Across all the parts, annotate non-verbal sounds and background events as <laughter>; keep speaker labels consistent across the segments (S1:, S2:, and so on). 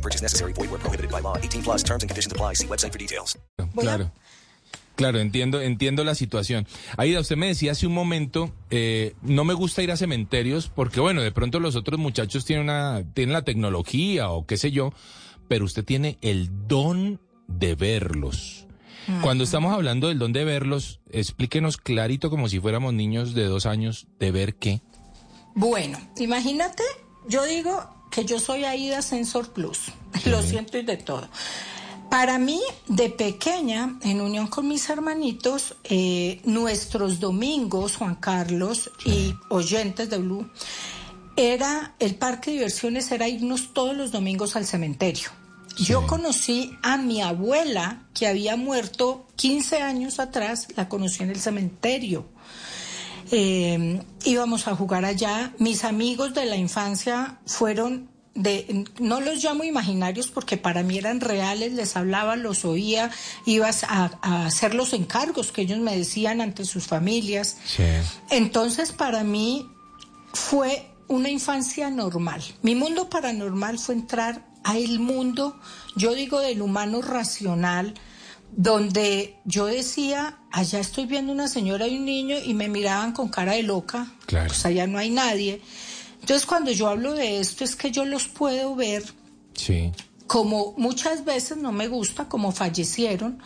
S1: No purchase necessary. Void where prohibited by law. 18 plus terms and conditions apply. See website for details.
S2: Claro. Claro, entiendo, entiendo la situación. Aida, usted me decía hace un momento, eh, no me gusta ir a cementerios porque, bueno, de pronto los otros muchachos tienen, una, tienen la tecnología o qué sé yo, pero usted tiene el don de verlos. Cuando estamos hablando del don de verlos, explíquenos clarito como si fuéramos niños de dos años, de ver qué.
S3: Bueno, imagínate, yo digo yo soy Aida Sensor Plus, <laughs> lo siento y de todo. Para mí, de pequeña, en unión con mis hermanitos, eh, nuestros domingos, Juan Carlos y oyentes de Blue, era el parque de diversiones, era irnos todos los domingos al cementerio. Yo conocí a mi abuela, que había muerto 15 años atrás, la conocí en el cementerio. Eh, íbamos a jugar allá. Mis amigos de la infancia fueron de, no los llamo imaginarios porque para mí eran reales, les hablaba, los oía, ibas a, a hacer los encargos que ellos me decían ante sus familias. Entonces para mí fue una infancia normal. Mi mundo paranormal fue entrar a el mundo, yo digo del humano racional, donde yo decía, allá estoy viendo una señora y un niño y me miraban con cara de loca,
S2: Claro.
S3: pues allá no hay nadie. Entonces cuando yo hablo de esto es que yo los puedo ver
S2: Sí.
S3: como muchas veces no me gusta, como fallecieron,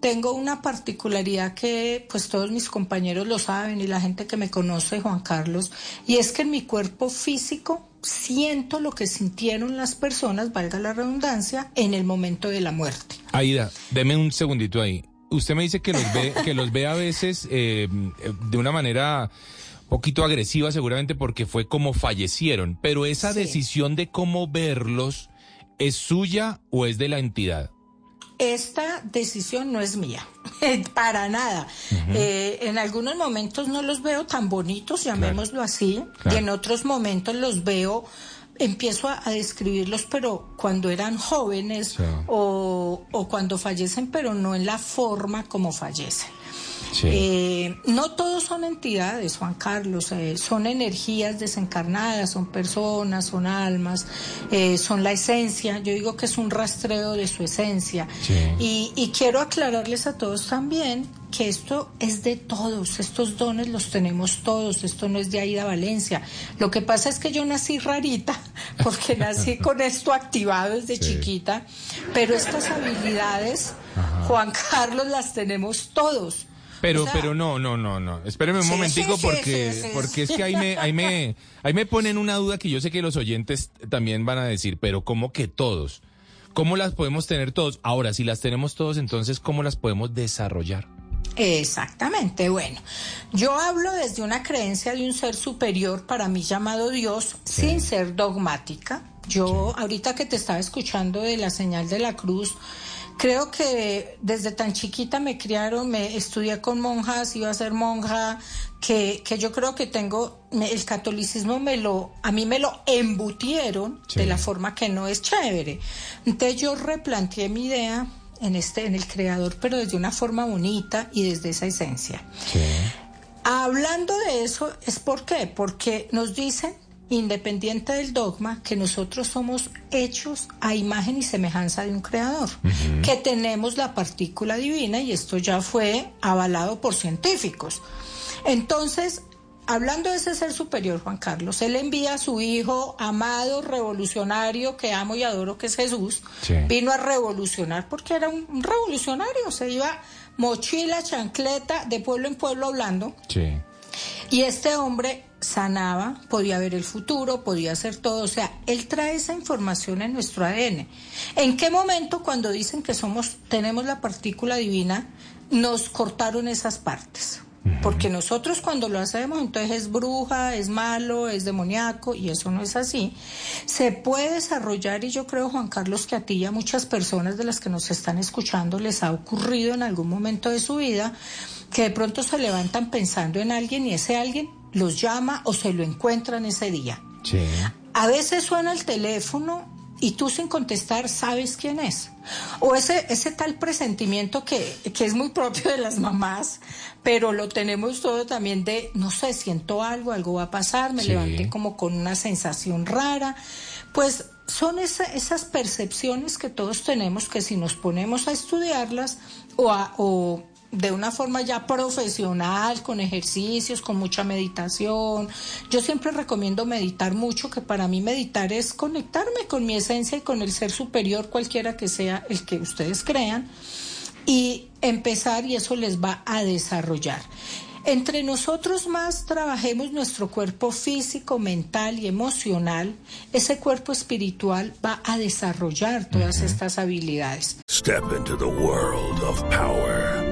S3: tengo una particularidad que pues todos mis compañeros lo saben y la gente que me conoce, Juan Carlos, y es que en mi cuerpo físico siento lo que sintieron las personas, valga la redundancia, en el momento de la muerte.
S2: Aida, deme un segundito ahí. Usted me dice que los ve, que los ve a veces eh, de una manera poquito agresiva seguramente porque fue como fallecieron, pero esa
S3: Sí.
S2: decisión de cómo verlos es suya o es de la entidad.
S3: Esta decisión no es mía, <laughs> para nada. Eh, en algunos momentos no los veo tan bonitos, llamémoslo así,
S2: Claro.
S3: y en otros momentos los veo, empiezo a, a describirlos, pero cuando eran jóvenes
S2: Sí.
S3: o, o cuando fallecen, pero no en la forma como fallecen.
S2: Sí.
S3: Eh, no todos son entidades, Juan Carlos, eh, son energías desencarnadas, son personas, son almas, eh, son la esencia. Yo digo que es un rastreo de su esencia.
S2: Sí.
S3: Y, y quiero aclararles a todos también que esto es de todos, estos dones los tenemos todos, esto no es de Aida Valencia. Lo que pasa es que yo nací rarita, <laughs> porque nací <laughs> con esto activado desde
S2: Sí.
S3: chiquita, pero estas habilidades, Juan Carlos, las tenemos todos.
S2: Pero,
S3: O sea,
S2: pero no, no, no, no. Espéreme un
S3: Sí,
S2: momentico
S3: sí,
S2: porque, porque es que ahí me, ahí me, ahí me ponen una duda que yo sé que los oyentes también van a decir, pero ¿cómo que todos? ¿Cómo las podemos tener todos? Ahora, si las tenemos todos, entonces, ¿cómo las podemos desarrollar?
S3: Exactamente, bueno, yo hablo desde una creencia de un ser superior para mí llamado Dios, sin ser dogmática. Yo ahorita que te estaba escuchando de la señal de la cruz, creo que desde tan chiquita me criaron, me estudié con monjas, iba a ser monja, que, que yo creo que tengo, me- el catolicismo me lo, a mí me lo embutieron
S2: Sí.
S3: de la forma que no es chévere. Entonces yo replanteé mi idea en este, en el creador, pero desde una forma bonita y desde esa esencia. Hablando de eso, ¿es por qué? Porque nos dicen, independiente del dogma, que nosotros somos hechos a imagen y semejanza de un creador, que tenemos la partícula divina y esto ya fue avalado por científicos. Entonces, hablando de ese ser superior, Juan Carlos, él envía a su hijo amado, revolucionario, que amo y adoro, que es Jesús,
S2: Sí.
S3: vino a revolucionar porque era un revolucionario, se iba mochila, chancleta, de pueblo en pueblo hablando.
S2: Sí.
S3: Y este hombre sanaba, podía ver el futuro, podía hacer todo. O sea, él trae esa información en nuestro ADN. ¿En qué momento cuando dicen que somos, tenemos la partícula divina, nos cortaron esas partes? Porque nosotros cuando lo hacemos, entonces es bruja, es malo, es demoníaco, y eso no es así. Se puede desarrollar, y yo creo, Juan Carlos, que a ti y a muchas personas de las que nos están escuchando les ha ocurrido en algún momento de su vida, que de pronto se levantan pensando en alguien y ese alguien los llama o se lo encuentran ese día.
S2: Sí.
S3: A veces suena el teléfono y tú sin contestar sabes quién es. O ese, ese tal presentimiento que, que es muy propio de las mamás, pero lo tenemos todo también de, no sé, siento algo, algo va a pasar, me
S2: Sí.
S3: levanté como con una sensación rara. Pues son esa- esas percepciones que todos tenemos que si nos ponemos a estudiarlas o, a- o de una forma ya profesional, con ejercicios, con mucha meditación. Yo siempre recomiendo meditar mucho, que para mí meditar es conectarme con mi esencia y con el ser superior, cualquiera que sea el que ustedes crean, y empezar y eso les va a desarrollar. Entre nosotros más trabajemos nuestro cuerpo físico, mental y emocional, ese cuerpo espiritual va a desarrollar todas estas habilidades.
S4: Step into the world of power,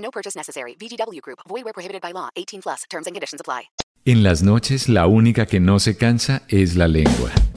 S5: No purchase necessary. VGW Group. Void where prohibited by law. 18 plus. Terms and conditions apply.
S6: En las noches la única que no se cansa es la lengua.